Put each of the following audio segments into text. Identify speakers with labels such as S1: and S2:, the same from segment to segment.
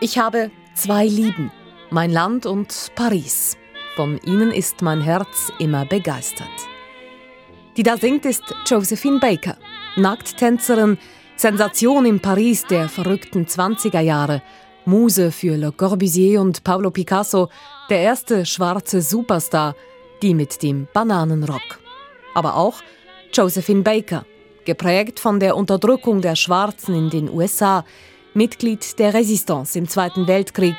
S1: Ich habe zwei Lieben, mein Land und Paris. Von ihnen ist mein Herz immer begeistert. Die da singt ist Josephine Baker, Nackttänzerin, Sensation in Paris der verrückten 20er Jahre, Muse für Le Corbusier und Pablo Picasso, der erste schwarze Superstar, die mit dem Bananenrock. Aber auch Josephine Baker, geprägt von der Unterdrückung der Schwarzen in den USA, Mitglied der Resistance im Zweiten Weltkrieg,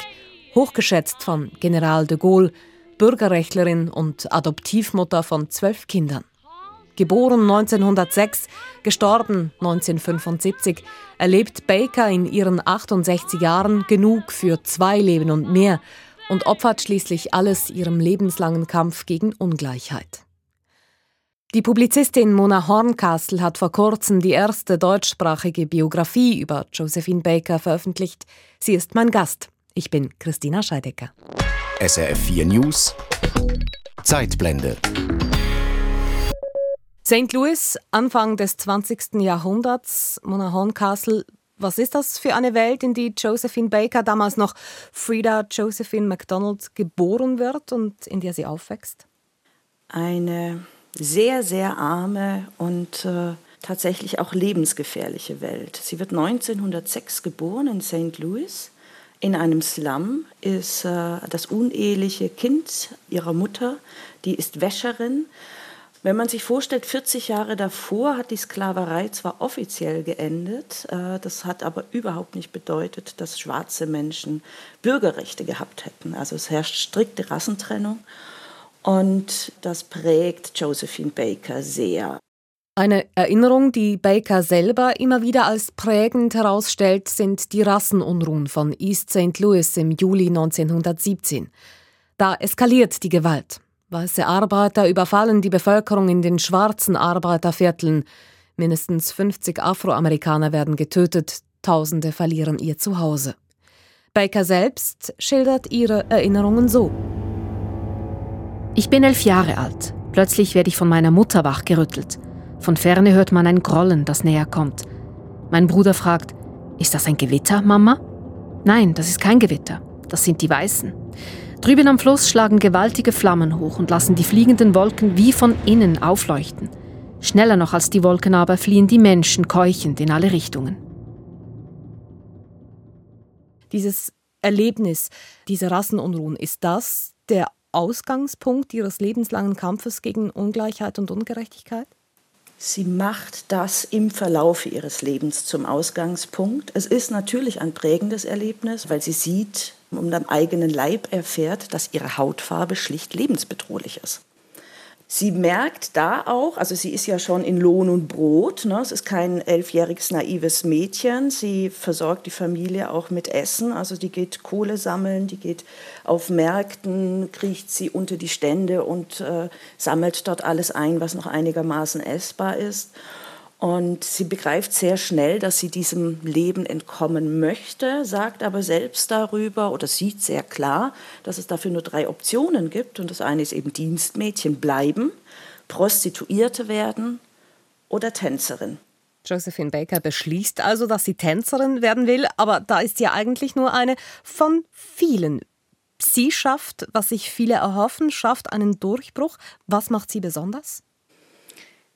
S1: hochgeschätzt von General de Gaulle, Bürgerrechtlerin und Adoptivmutter von zwölf Kindern. Geboren 1906, gestorben 1975, erlebt Baker in ihren 68 Jahren genug für zwei Leben und mehr und opfert schließlich alles ihrem lebenslangen Kampf gegen Ungleichheit. Die Publizistin Mona Horncastle hat vor kurzem die erste deutschsprachige Biografie über Josephine Baker veröffentlicht. Sie ist mein Gast. Ich bin Christina Scheidecker.
S2: SRF 4 News Zeitblende
S1: St. Louis, Anfang des 20. Jahrhunderts, Mona Horncastle. Was ist das für eine Welt, in die Josephine Baker, damals noch Frida Josephine MacDonald, geboren wird und in der sie aufwächst?
S3: Eine sehr, sehr arme und äh, tatsächlich auch lebensgefährliche Welt. Sie wird 1906 geboren in St. Louis. In einem Slum ist äh, das uneheliche Kind ihrer Mutter, die ist Wäscherin. Wenn man sich vorstellt, 40 Jahre davor hat die Sklaverei zwar offiziell geendet, äh, das hat aber überhaupt nicht bedeutet, dass schwarze Menschen Bürgerrechte gehabt hätten. Also es herrscht strikte Rassentrennung. Und das prägt Josephine Baker sehr.
S1: Eine Erinnerung, die Baker selber immer wieder als prägend herausstellt, sind die Rassenunruhen von East St. Louis im Juli 1917. Da eskaliert die Gewalt. Weiße Arbeiter überfallen die Bevölkerung in den schwarzen Arbeitervierteln. Mindestens 50 Afroamerikaner werden getötet, Tausende verlieren ihr Zuhause. Baker selbst schildert ihre Erinnerungen so.
S4: Ich bin elf Jahre alt. Plötzlich werde ich von meiner Mutter wachgerüttelt. Von ferne hört man ein Grollen, das näher kommt. Mein Bruder fragt, ist das ein Gewitter, Mama? Nein, das ist kein Gewitter. Das sind die Weißen. Drüben am Fluss schlagen gewaltige Flammen hoch und lassen die fliegenden Wolken wie von innen aufleuchten. Schneller noch als die Wolken aber fliehen die Menschen keuchend in alle Richtungen.
S1: Dieses Erlebnis, diese Rassenunruhen, ist das der Ausgangspunkt Ihres lebenslangen Kampfes gegen Ungleichheit und Ungerechtigkeit?
S3: Sie macht das im Verlauf ihres Lebens zum Ausgangspunkt. Es ist natürlich ein prägendes Erlebnis, weil sie sieht und am eigenen Leib erfährt, dass ihre Hautfarbe schlicht lebensbedrohlich ist. Sie merkt da auch, also sie ist ja schon in Lohn und Brot, ne? es ist kein elfjähriges naives Mädchen, sie versorgt die Familie auch mit Essen, also die geht Kohle sammeln, die geht auf Märkten, kriecht sie unter die Stände und äh, sammelt dort alles ein, was noch einigermaßen essbar ist. Und sie begreift sehr schnell, dass sie diesem Leben entkommen möchte, sagt aber selbst darüber oder sieht sehr klar, dass es dafür nur drei Optionen gibt. Und das eine ist eben Dienstmädchen bleiben, Prostituierte werden oder Tänzerin.
S1: Josephine Baker beschließt also, dass sie Tänzerin werden will, aber da ist ja eigentlich nur eine von vielen. Sie schafft, was sich viele erhoffen, schafft einen Durchbruch. Was macht sie besonders?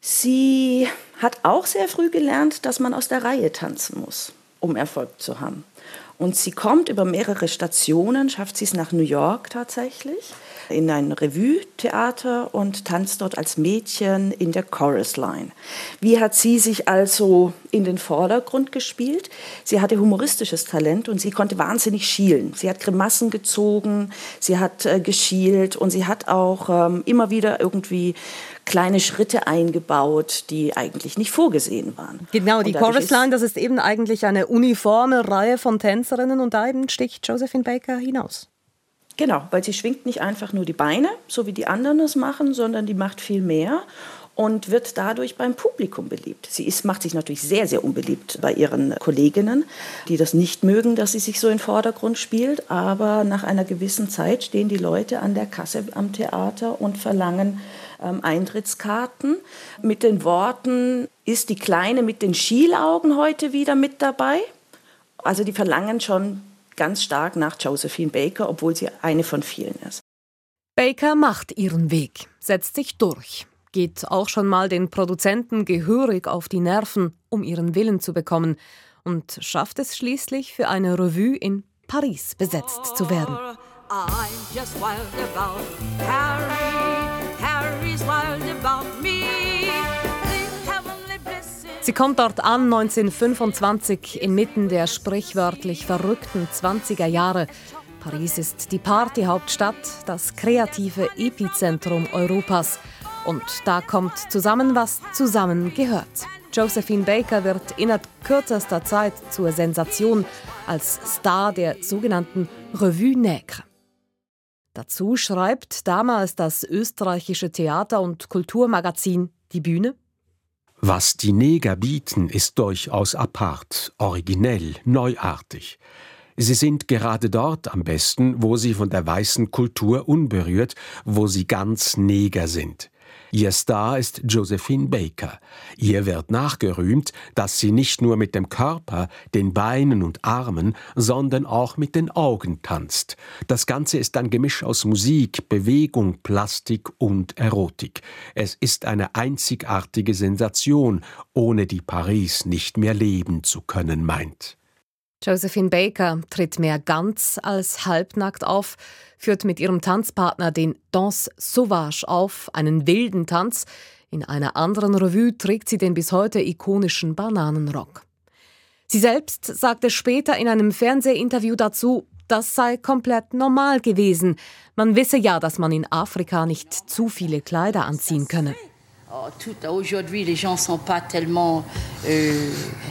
S3: Sie hat auch sehr früh gelernt, dass man aus der Reihe tanzen muss, um Erfolg zu haben. Und sie kommt über mehrere Stationen, schafft sie es nach New York tatsächlich, in ein Revue-Theater und tanzt dort als Mädchen in der Chorus Line. Wie hat sie sich also in den Vordergrund gespielt? Sie hatte humoristisches Talent und sie konnte wahnsinnig schielen. Sie hat Grimassen gezogen, sie hat äh, geschielt und sie hat auch ähm, immer wieder irgendwie kleine Schritte eingebaut, die eigentlich nicht vorgesehen waren.
S1: Genau, die Chorus Line, das ist eben eigentlich eine uniforme Reihe von Tänzerinnen und da eben sticht Josephine Baker hinaus.
S3: Genau, weil sie schwingt nicht einfach nur die Beine, so wie die anderen es machen, sondern die macht viel mehr und wird dadurch beim Publikum beliebt. Sie ist, macht sich natürlich sehr, sehr unbeliebt bei ihren Kolleginnen, die das nicht mögen, dass sie sich so in den Vordergrund spielt. Aber nach einer gewissen Zeit stehen die Leute an der Kasse am Theater und verlangen Eintrittskarten mit den Worten, ist die Kleine mit den Schielaugen heute wieder mit dabei? Also die verlangen schon ganz stark nach Josephine Baker, obwohl sie eine von vielen ist.
S1: Baker macht ihren Weg, setzt sich durch, geht auch schon mal den Produzenten gehörig auf die Nerven, um ihren Willen zu bekommen und schafft es schließlich für eine Revue in Paris besetzt zu werden. Sie kommt dort an 1925 inmitten der sprichwörtlich verrückten 20er Jahre. Paris ist die Partyhauptstadt, das kreative Epizentrum Europas. Und da kommt zusammen, was zusammen gehört. Josephine Baker wird innerhalb kürzester Zeit zur Sensation als Star der sogenannten Revue Nègre. Dazu schreibt damals das österreichische Theater- und Kulturmagazin Die Bühne.
S5: Was die Neger bieten, ist durchaus apart, originell, neuartig. Sie sind gerade dort am besten, wo sie von der weißen Kultur unberührt, wo sie ganz Neger sind. Ihr Star ist Josephine Baker. Ihr wird nachgerühmt, dass sie nicht nur mit dem Körper, den Beinen und Armen, sondern auch mit den Augen tanzt. Das Ganze ist ein Gemisch aus Musik, Bewegung, Plastik und Erotik. Es ist eine einzigartige Sensation, ohne die Paris nicht mehr leben zu können meint.
S1: Josephine Baker tritt mehr ganz als halbnackt auf, führt mit ihrem Tanzpartner den Danse Sauvage auf, einen wilden Tanz. In einer anderen Revue trägt sie den bis heute ikonischen Bananenrock. Sie selbst sagte später in einem Fernsehinterview dazu, das sei komplett normal gewesen. Man wisse ja, dass man in Afrika nicht zu viele Kleider anziehen könne.
S6: Oh, aujourd'hui, les gens ne sont pas tellement euh,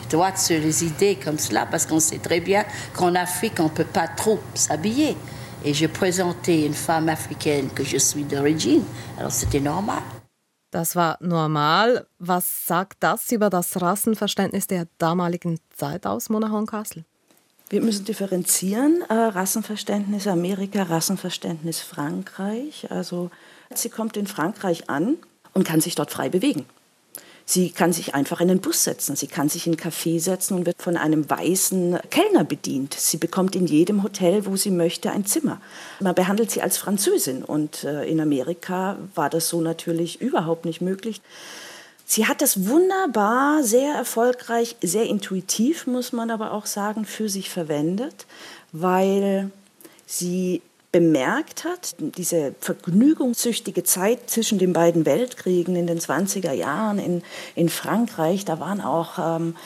S6: droits sur les idées comme cela, parce qu'on sait très bien qu'en Afrique, on ne peut pas trop s'habiller. Et j'ai présenté une femme africaine que je suis d'origine, alors c'était normal.
S1: Das war normal. Was sagt das über das Rassenverständnis der damaligen Zeit aus, Mona Horncastle?
S3: Wir müssen differenzieren. Äh, Rassenverständnis Amerika, Rassenverständnis Frankreich. Also sie kommt in Frankreich an und kann sich dort frei bewegen. Sie kann sich einfach in den Bus setzen, sie kann sich in ein Café setzen und wird von einem weißen Kellner bedient. Sie bekommt in jedem Hotel, wo sie möchte, ein Zimmer. Man behandelt sie als Französin und äh, in Amerika war das so natürlich überhaupt nicht möglich. Sie hat das wunderbar, sehr erfolgreich, sehr intuitiv, muss man aber auch sagen, für sich verwendet, weil sie bemerkt hat, diese vergnügungssüchtige Zeit zwischen den beiden Weltkriegen in den 20er Jahren in, in Frankreich, da waren auch... Ähm,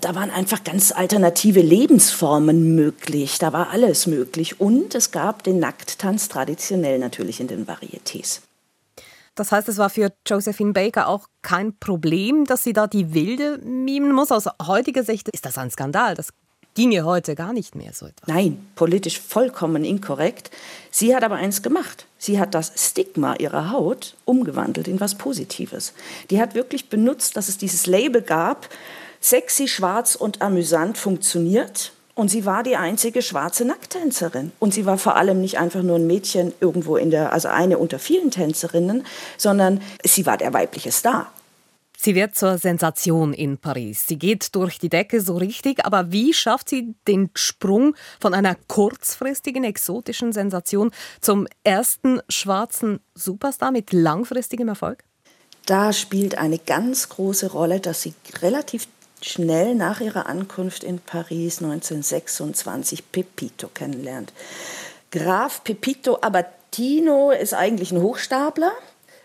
S3: da waren einfach ganz alternative Lebensformen möglich. Da war alles möglich. Und es gab den Nackttanz traditionell natürlich in den Varietés.
S1: Das heißt, es war für Josephine Baker auch kein Problem, dass sie da die Wilde mimen muss. Aus heutiger Sicht ist das ein Skandal. Das ginge heute gar nicht mehr so etwas.
S3: Nein, politisch vollkommen inkorrekt. Sie hat aber eins gemacht. Sie hat das Stigma ihrer Haut umgewandelt in was Positives. Die hat wirklich benutzt, dass es dieses Label gab, sexy, schwarz und amüsant funktioniert. Und sie war die einzige schwarze Nacktänzerin. Und sie war vor allem nicht einfach nur ein Mädchen irgendwo in der, also eine unter vielen Tänzerinnen, sondern sie war der weibliche Star.
S1: Sie wird zur Sensation in Paris. Sie geht durch die Decke so richtig, aber wie schafft sie den Sprung von einer kurzfristigen exotischen Sensation zum ersten schwarzen Superstar mit langfristigem Erfolg?
S3: Da spielt eine ganz große Rolle, dass sie relativ schnell nach ihrer Ankunft in Paris 1926 Pepito kennenlernt. Graf Pepito Abatino ist eigentlich ein Hochstapler.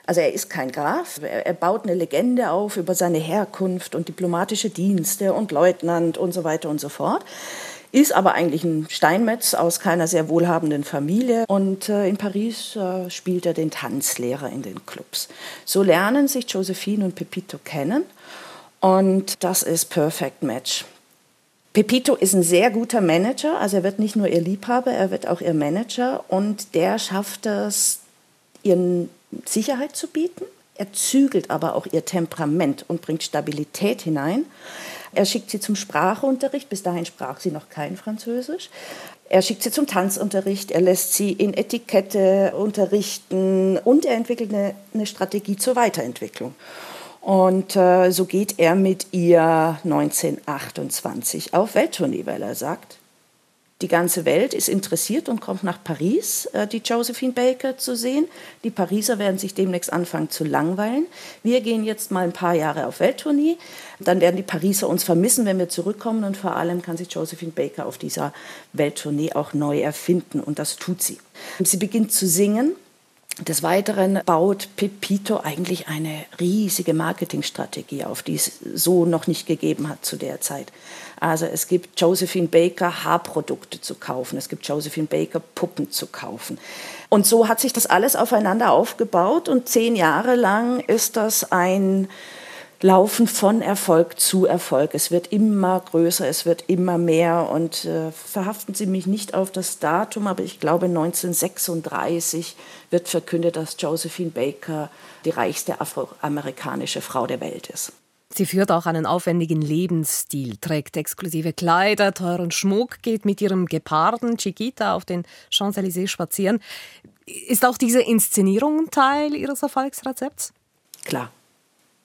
S3: Also er ist kein Graf, er baut eine Legende auf über seine Herkunft und diplomatische Dienste und Leutnant und so weiter und so fort. Ist aber eigentlich ein Steinmetz aus keiner sehr wohlhabenden Familie. Und äh, in Paris äh, spielt er den Tanzlehrer in den Clubs. So lernen sich Josephine und Pepito kennen. Und das ist Perfect Match. Pepito ist ein sehr guter Manager, also er wird nicht nur ihr Liebhaber, er wird auch ihr Manager und der schafft es, ihren Sicherheit zu bieten. Er zügelt aber auch ihr Temperament und bringt Stabilität hinein. Er schickt sie zum Sprachunterricht, bis dahin sprach sie noch kein Französisch. Er schickt sie zum Tanzunterricht, er lässt sie in Etikette unterrichten und er entwickelt eine, eine Strategie zur Weiterentwicklung. Und äh, so geht er mit ihr 1928 auf Welttournee, weil er sagt, Die ganze Welt ist interessiert und kommt nach Paris, äh, die Josephine Baker zu sehen. Die Pariser werden sich demnächst anfangen zu langweilen. Wir gehen jetzt mal ein paar Jahre auf Welttournee. Dann werden die Pariser uns vermissen, wenn wir zurückkommen. Und vor allem kann sich Josephine Baker auf dieser Welttournee auch neu erfinden. Und das tut sie. Sie beginnt zu singen des Weiteren baut Pepito eigentlich eine riesige Marketingstrategie auf, die es so noch nicht gegeben hat zu der Zeit. Also es gibt Josephine Baker Haarprodukte zu kaufen, es gibt Josephine Baker Puppen zu kaufen. Und so hat sich das alles aufeinander aufgebaut und zehn Jahre lang ist das ein laufen von Erfolg zu Erfolg. Es wird immer größer, es wird immer mehr und äh, verhaften Sie mich nicht auf das Datum, aber ich glaube 1936 wird verkündet, dass Josephine Baker die reichste afroamerikanische Frau der Welt ist.
S1: Sie führt auch einen aufwendigen Lebensstil, trägt exklusive Kleider, teuren Schmuck, geht mit ihrem Geparden Chiquita auf den Champs-Élysées spazieren. Ist auch diese Inszenierung Teil Ihres Erfolgsrezepts?
S3: Klar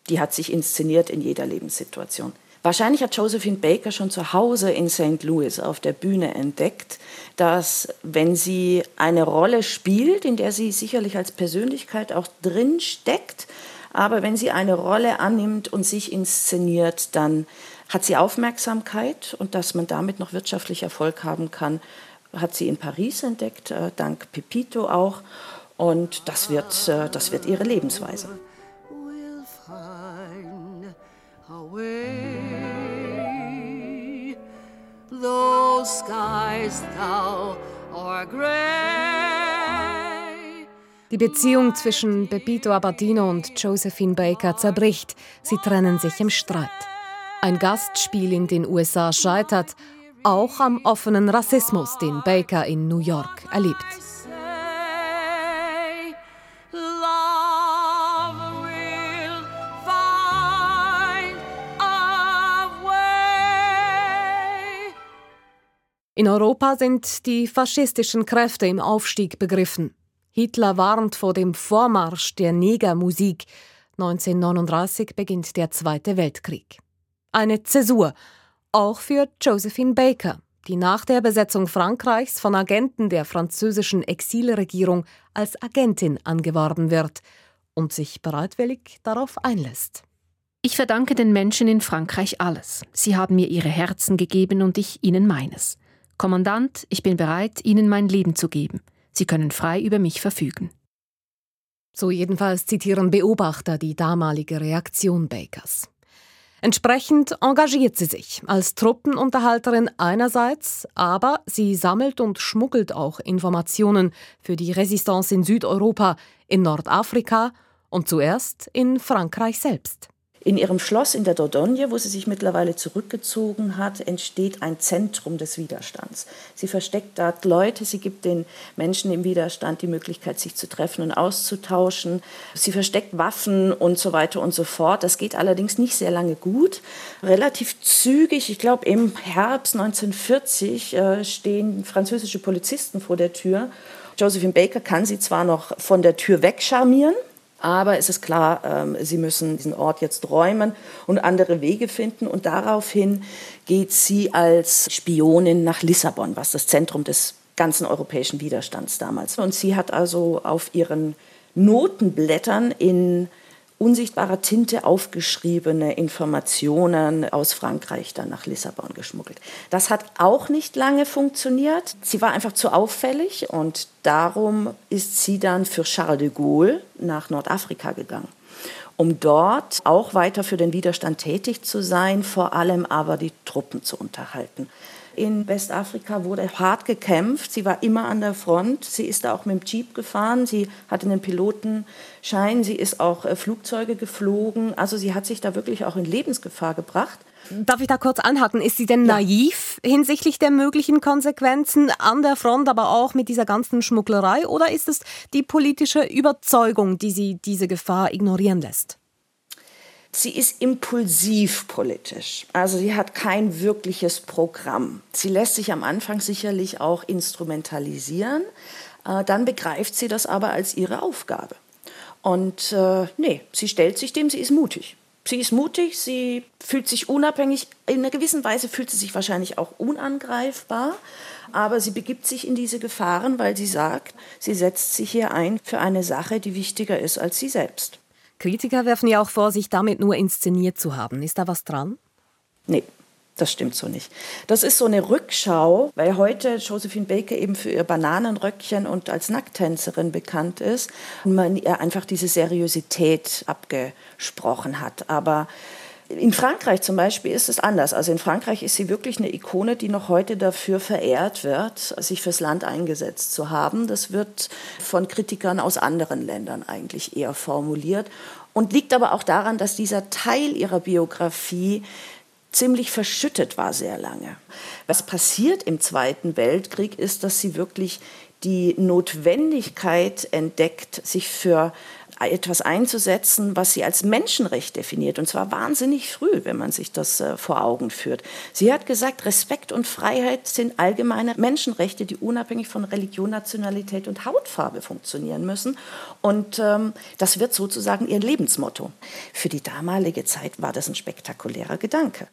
S3: die hat sich inszeniert in jeder Lebenssituation. Wahrscheinlich hat Josephine Baker schon zu Hause in St. Louis auf der Bühne entdeckt, dass wenn sie eine Rolle spielt, in der sie sicherlich als Persönlichkeit auch drin steckt, aber wenn sie eine Rolle annimmt und sich inszeniert, dann hat sie Aufmerksamkeit und dass man damit noch wirtschaftlich Erfolg haben kann, hat sie in Paris entdeckt, äh, dank Pepito auch. Und das wird, äh, das wird ihre Lebensweise.
S1: Die Beziehung zwischen Pepito Abatino und Josephine Baker zerbricht. Sie trennen sich im Streit. Ein Gastspiel in den USA scheitert, auch am offenen Rassismus, den Baker in New York erlebt. In Europa sind die faschistischen Kräfte im Aufstieg begriffen. Hitler warnt vor dem Vormarsch der Negermusik. 1939 beginnt der Zweite Weltkrieg. Eine Zäsur, auch für Josephine Baker, die nach der Besetzung Frankreichs von Agenten der französischen Exilregierung als Agentin angeworben wird und sich bereitwillig darauf einlässt.
S4: Ich verdanke den Menschen in Frankreich alles. Sie haben mir ihre Herzen gegeben und ich ihnen meines. Kommandant, ich bin bereit, Ihnen mein Leben zu geben. Sie können frei über mich verfügen.
S1: So jedenfalls zitieren Beobachter die damalige Reaktion Bakers. Entsprechend engagiert sie sich als Truppenunterhalterin einerseits, aber sie sammelt und schmuggelt auch Informationen für die Resistance in Südeuropa, in Nordafrika und zuerst in Frankreich selbst.
S3: In ihrem Schloss in der Dordogne, wo sie sich mittlerweile zurückgezogen hat, entsteht ein Zentrum des Widerstands. Sie versteckt dort Leute, sie gibt den Menschen im Widerstand die Möglichkeit, sich zu treffen und auszutauschen. Sie versteckt Waffen und so weiter und so fort. Das geht allerdings nicht sehr lange gut. Relativ zügig, ich glaube im Herbst 1940, äh, stehen französische Polizisten vor der Tür. Josephine Baker kann sie zwar noch von der Tür wegcharmieren, aber es ist klar, ähm, sie müssen diesen Ort jetzt räumen und andere Wege finden. Und daraufhin geht sie als Spionin nach Lissabon, was das Zentrum des ganzen europäischen Widerstands damals. war. Und sie hat also auf ihren Notenblättern in unsichtbarer Tinte aufgeschriebene Informationen aus Frankreich dann nach Lissabon geschmuggelt. Das hat auch nicht lange funktioniert. Sie war einfach zu auffällig und darum ist sie dann für Charles de Gaulle nach Nordafrika gegangen um dort auch weiter für den Widerstand tätig zu sein, vor allem aber die Truppen zu unterhalten in Westafrika wurde hart gekämpft. Sie war immer an der Front. Sie ist da auch mit dem Jeep gefahren. Sie hatte einen Pilotenschein. Sie ist auch äh, Flugzeuge geflogen. Also sie hat sich da wirklich auch in Lebensgefahr gebracht.
S1: Darf ich da kurz anhaken? Ist sie denn ja. naiv hinsichtlich der möglichen Konsequenzen an der Front, aber auch mit dieser ganzen Schmugglerei? Oder ist es die politische Überzeugung, die sie diese Gefahr ignorieren lässt?
S3: Sie ist impulsiv politisch, also sie hat kein wirkliches Programm. Sie lässt sich am Anfang sicherlich auch instrumentalisieren, äh, dann begreift sie das aber als ihre Aufgabe. Und äh, nee, sie stellt sich dem, sie ist mutig. Sie ist mutig, sie fühlt sich unabhängig, in einer gewissen Weise fühlt sie sich wahrscheinlich auch unangreifbar, aber sie begibt sich in diese Gefahren, weil sie sagt, sie setzt sich hier ein für eine Sache, die wichtiger ist als sie selbst.
S1: Kritiker werfen ja auch vor, sich damit nur inszeniert zu haben. Ist da was dran?
S3: Nee, das stimmt so nicht. Das ist so eine Rückschau, weil heute Josephine Baker eben für ihr Bananenröckchen und als Nackttänzerin bekannt ist und man ihr einfach diese Seriosität abgesprochen hat. Aber in Frankreich zum Beispiel ist es anders. Also in Frankreich ist sie wirklich eine Ikone, die noch heute dafür verehrt wird, sich fürs Land eingesetzt zu haben. Das wird von Kritikern aus anderen Ländern eigentlich eher formuliert und liegt aber auch daran, dass dieser Teil ihrer Biografie ziemlich verschüttet war sehr lange. Was passiert im Zweiten Weltkrieg ist, dass sie wirklich die Notwendigkeit entdeckt, sich für etwas einzusetzen, was sie als Menschenrecht definiert. Und zwar wahnsinnig früh, wenn man sich das äh, vor Augen führt. Sie hat gesagt, Respekt und Freiheit sind allgemeine Menschenrechte, die unabhängig von Religion, Nationalität und Hautfarbe funktionieren müssen. Und ähm, das wird sozusagen ihr Lebensmotto. Für die damalige Zeit war das ein spektakulärer Gedanke.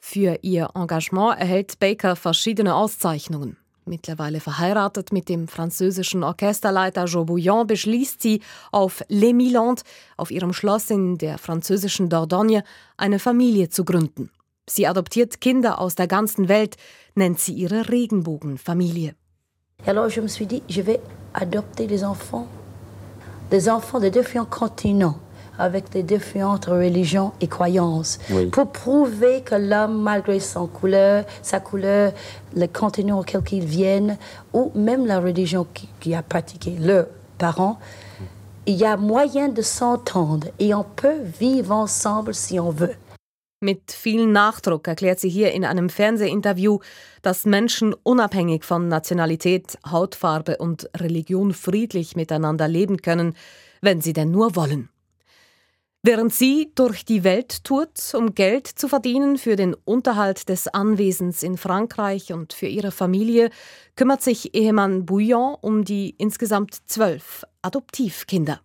S1: Für ihr Engagement erhält Baker verschiedene Auszeichnungen. Mittlerweile verheiratet mit dem französischen Orchesterleiter Joe Bouillon beschließt sie, auf Les Milandes, auf ihrem Schloss in der französischen Dordogne, eine Familie zu gründen. Sie adoptiert Kinder aus der ganzen Welt, nennt sie ihre Regenbogenfamilie.
S6: Alors je me suis dit, je vais adopter des enfants, des enfants de différents continents avec les différentes religions et croyances, oui. pour prouver que l'homme, malgré son couleur, sa couleur, le continent auquel il vient, ou même la religion qui a pratiqué leurs parents, il y a moyen de s'entendre et on peut vivre ensemble si on veut.
S1: Mit viel Nachdruck erklärt sie hier in einem Fernsehinterview, dass Menschen unabhängig von Nationalität, Hautfarbe und Religion friedlich miteinander leben können, wenn sie denn nur wollen. Während sie durch die Welt tourt, um Geld zu verdienen für den Unterhalt des Anwesens in Frankreich und für ihre Familie, kümmert sich Ehemann Bouillon um die insgesamt zwölf Adoptivkinder.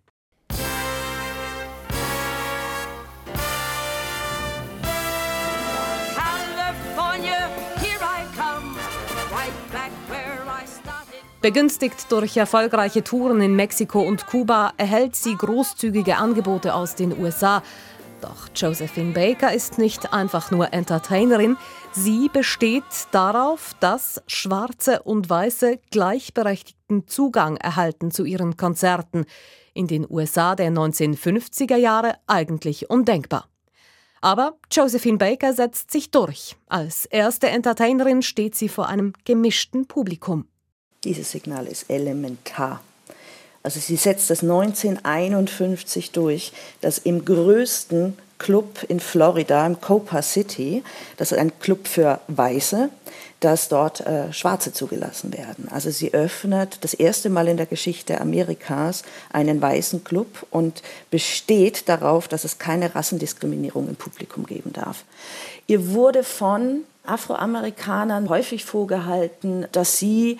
S1: Begünstigt durch erfolgreiche Touren in Mexiko und Kuba erhält sie großzügige Angebote aus den USA. Doch Josephine Baker ist nicht einfach nur Entertainerin, sie besteht darauf, dass Schwarze und Weiße gleichberechtigten Zugang erhalten zu ihren Konzerten. In den USA der 1950er Jahre eigentlich undenkbar. Aber Josephine Baker setzt sich durch. Als erste Entertainerin steht sie vor einem gemischten Publikum.
S3: Dieses Signal ist elementar. Also sie setzt das 1951 durch, dass im größten Club in Florida, im Copa City, das ist ein Club für Weiße, dass dort äh, Schwarze zugelassen werden. Also sie öffnet das erste Mal in der Geschichte Amerikas einen weißen Club und besteht darauf, dass es keine Rassendiskriminierung im Publikum geben darf. Ihr wurde von Afroamerikanern häufig vorgehalten, dass sie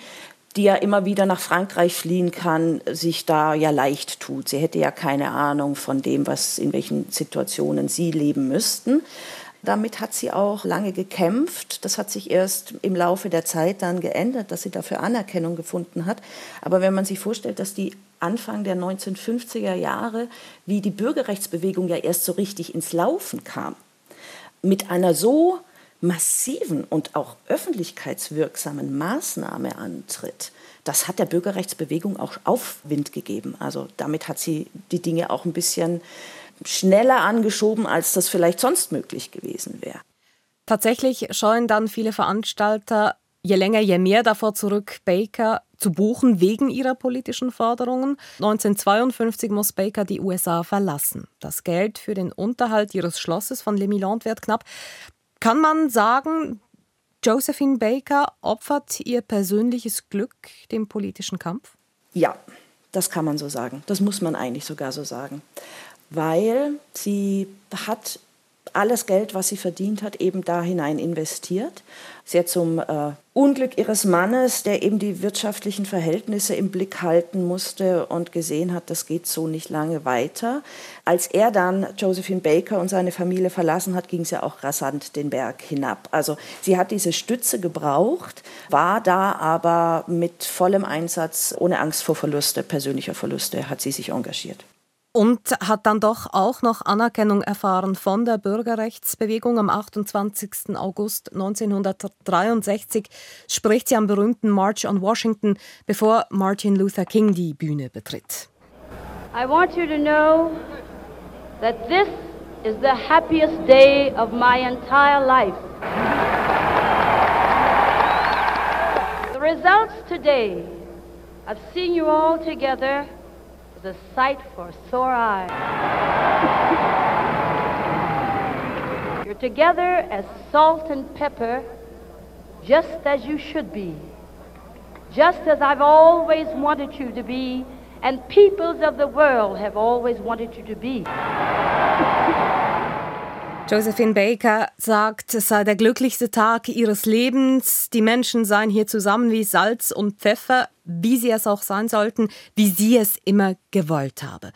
S3: die ja immer wieder nach Frankreich fliehen kann, sich da ja leicht tut. Sie hätte ja keine Ahnung von dem, was in welchen Situationen sie leben müssten. Damit hat sie auch lange gekämpft. Das hat sich erst im Laufe der Zeit dann geändert, dass sie dafür Anerkennung gefunden hat. Aber wenn man sich vorstellt, dass die Anfang der 1950er Jahre, wie die Bürgerrechtsbewegung ja erst so richtig ins Laufen kam, mit einer so massiven und auch öffentlichkeitswirksamen Maßnahme antritt, das hat der Bürgerrechtsbewegung auch Aufwind gegeben. Also damit hat sie die Dinge auch ein bisschen schneller angeschoben, als das vielleicht sonst möglich gewesen wäre.
S1: Tatsächlich scheuen dann viele Veranstalter je länger, je mehr davor zurück, Baker zu buchen wegen ihrer politischen Forderungen. 1952 muss Baker die USA verlassen. Das Geld für den Unterhalt ihres Schlosses von Le Milan wird knapp. Kann man sagen, Josephine Baker opfert ihr persönliches Glück dem politischen Kampf?
S3: Ja, das kann man so sagen. Das muss man eigentlich sogar so sagen. Weil sie hat alles Geld, was sie verdient hat, eben da hinein investiert. Sie hat zum äh, Unglück ihres Mannes, der eben die wirtschaftlichen Verhältnisse im Blick halten musste und gesehen hat, das geht so nicht lange weiter. Als er dann Josephine Baker und seine Familie verlassen hat, ging es ja auch rasant den Berg hinab. Also sie hat diese Stütze gebraucht, war da aber mit vollem Einsatz, ohne Angst vor Verluste, persönlicher Verluste, hat sie sich engagiert.
S1: Und hat dann doch auch noch Anerkennung erfahren von der Bürgerrechtsbewegung. Am 28. August 1963 spricht sie am berühmten March on Washington, bevor Martin Luther King die Bühne betritt.
S7: I want you to know that this is the happiest day of my entire life. The results today of seeing you all together the sight for sore eyes. You're together as salt and pepper, just as you should be, just as I've always wanted you to be, and peoples of the world have always wanted you to be.
S1: Josephine Baker sagt, es sei der glücklichste Tag ihres Lebens. Die Menschen seien hier zusammen wie Salz und Pfeffer, wie sie es auch sein sollten, wie sie es immer gewollt habe.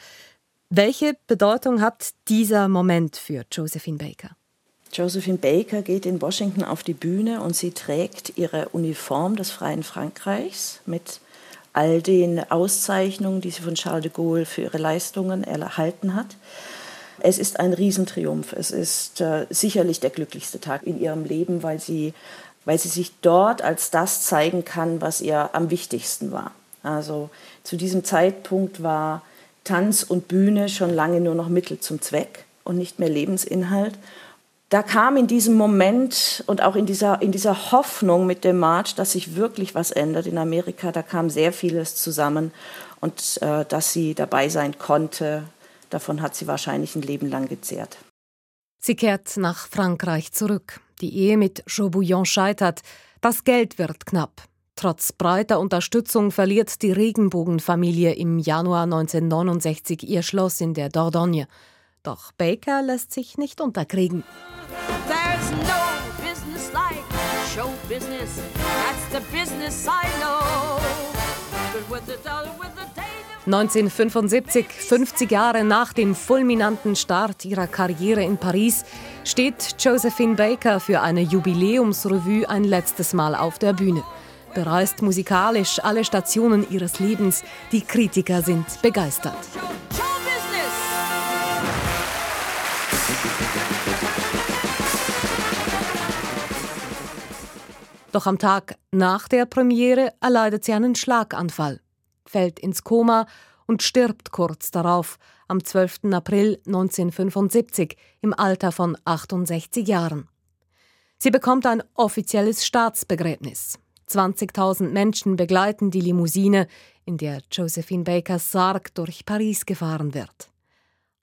S1: Welche Bedeutung hat dieser Moment für Josephine Baker?
S3: Josephine Baker geht in Washington auf die Bühne und sie trägt ihre Uniform des Freien Frankreichs mit all den Auszeichnungen, die sie von Charles de Gaulle für ihre Leistungen erhalten hat. Es ist ein Riesentriumph. Es ist äh, sicherlich der glücklichste Tag in ihrem Leben, weil sie, weil sie sich dort als das zeigen kann, was ihr am wichtigsten war. Also zu diesem Zeitpunkt war Tanz und Bühne schon lange nur noch Mittel zum Zweck und nicht mehr Lebensinhalt. Da kam in diesem Moment und auch in dieser, in dieser Hoffnung mit dem March, dass sich wirklich was ändert in Amerika, da kam sehr vieles zusammen und äh, dass sie dabei sein konnte, Davon hat sie wahrscheinlich ein Leben lang gezehrt.
S1: Sie kehrt nach Frankreich zurück. Die Ehe mit Chaubouillon scheitert. Das Geld wird knapp. Trotz breiter Unterstützung verliert die Regenbogenfamilie im Januar 1969 ihr Schloss in der Dordogne. Doch Baker lässt sich nicht unterkriegen. There's no business like show business. That's the business I know. But with the dollar, with the 1975, 50 Jahre nach dem fulminanten Start ihrer Karriere in Paris, steht Josephine Baker für eine Jubiläumsrevue ein letztes Mal auf der Bühne. Bereist musikalisch alle Stationen ihres Lebens. Die Kritiker sind begeistert. Doch am Tag nach der Premiere erleidet sie einen Schlaganfall fällt ins Koma und stirbt kurz darauf, am 12. April 1975, im Alter von 68 Jahren. Sie bekommt ein offizielles Staatsbegräbnis. 20.000 Menschen begleiten die Limousine, in der Josephine Bakers Sarg durch Paris gefahren wird.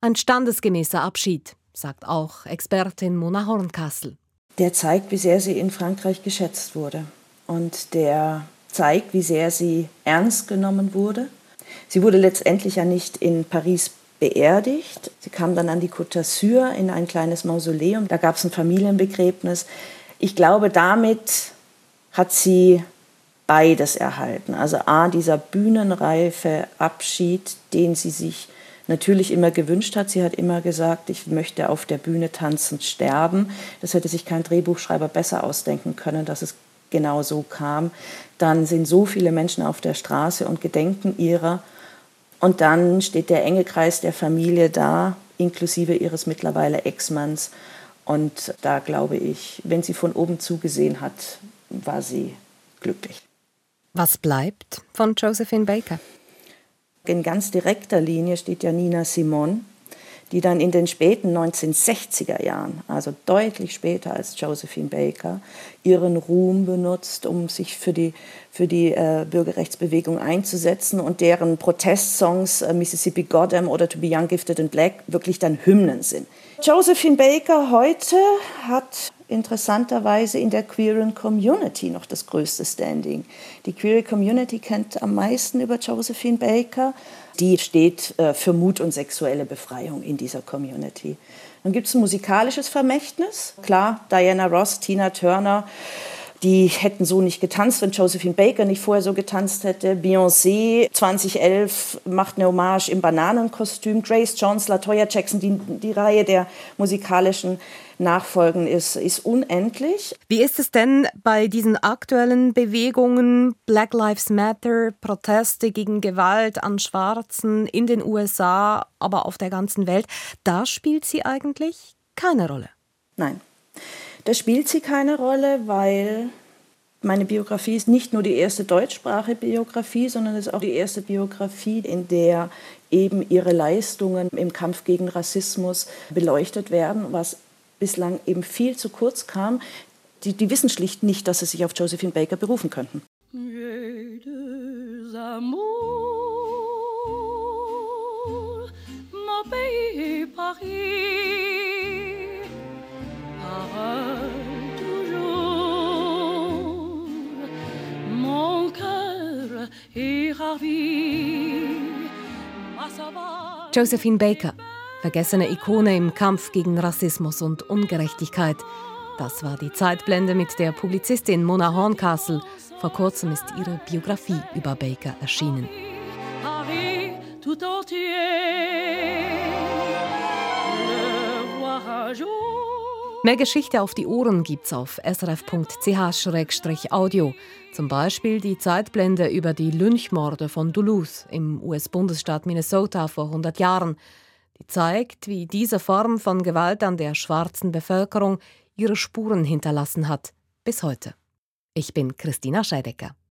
S1: Ein standesgemäßer Abschied, sagt auch Expertin Mona Hornkassel.
S3: Der zeigt, wie sehr sie in Frankreich geschätzt wurde und der zeigt, wie sehr sie ernst genommen wurde. Sie wurde letztendlich ja nicht in Paris beerdigt. Sie kam dann an die Côte d'Azur in ein kleines Mausoleum. Da gab es ein Familienbegräbnis. Ich glaube, damit hat sie beides erhalten. Also A, dieser bühnenreife Abschied, den sie sich natürlich immer gewünscht hat. Sie hat immer gesagt, ich möchte auf der Bühne tanzend sterben. Das hätte sich kein Drehbuchschreiber besser ausdenken können, dass es genau so kam. Dann sind so viele Menschen auf der Straße und gedenken ihrer. Und dann steht der enge Kreis der Familie da, inklusive ihres mittlerweile Ex-Manns. Und da glaube ich, wenn sie von oben zugesehen hat, war sie glücklich.
S1: Was bleibt von Josephine Baker?
S3: In ganz direkter Linie steht ja Nina Simon, die dann in den späten 1960er Jahren, also deutlich später als Josephine Baker, ihren Ruhm benutzt, um sich für die, für die äh, Bürgerrechtsbewegung einzusetzen und deren Protestsongs äh, Mississippi Goddam oder To Be Young, Gifted and Black wirklich dann Hymnen sind. Josephine Baker heute hat interessanterweise in der queeren Community noch das größte Standing. Die queere Community kennt am meisten über Josephine Baker. Die steht äh, für Mut und sexuelle Befreiung in dieser Community. Dann gibt es ein musikalisches Vermächtnis. Klar, Diana Ross, Tina Turner, die hätten so nicht getanzt, wenn Josephine Baker nicht vorher so getanzt hätte. Beyoncé 2011 macht eine Hommage im Bananenkostüm. Grace Jones, Latoya Jackson, die, die Reihe der musikalischen Nachfolgen ist, ist unendlich.
S1: Wie ist es denn bei diesen aktuellen Bewegungen, Black Lives Matter, Proteste gegen Gewalt an Schwarzen in den USA, aber auf der ganzen Welt? Da spielt sie eigentlich keine Rolle.
S3: Nein. Da spielt sie keine Rolle, weil meine Biografie ist nicht nur die erste deutschsprachige Biografie, sondern es ist auch die erste Biografie, in der eben ihre Leistungen im Kampf gegen Rassismus beleuchtet werden, was bislang eben viel zu kurz kam. Die, die wissen schlicht nicht, dass sie sich auf Josephine Baker berufen könnten. Paris
S1: Josephine Baker, vergessene Ikone im Kampf gegen Rassismus und Ungerechtigkeit. Das war die Zeitblende, mit der Publizistin Mona Horncastle vor kurzem ist ihre Biografie über Baker erschienen. Paris Mehr Geschichte auf die Ohren gibt's auf srf.ch-audio. Zum Beispiel die Zeitblende über die Lynchmorde von Duluth im US-Bundesstaat Minnesota vor 100 Jahren. Die zeigt, wie diese Form von Gewalt an der schwarzen Bevölkerung ihre Spuren hinterlassen hat, bis heute. Ich bin Christina Scheidecker.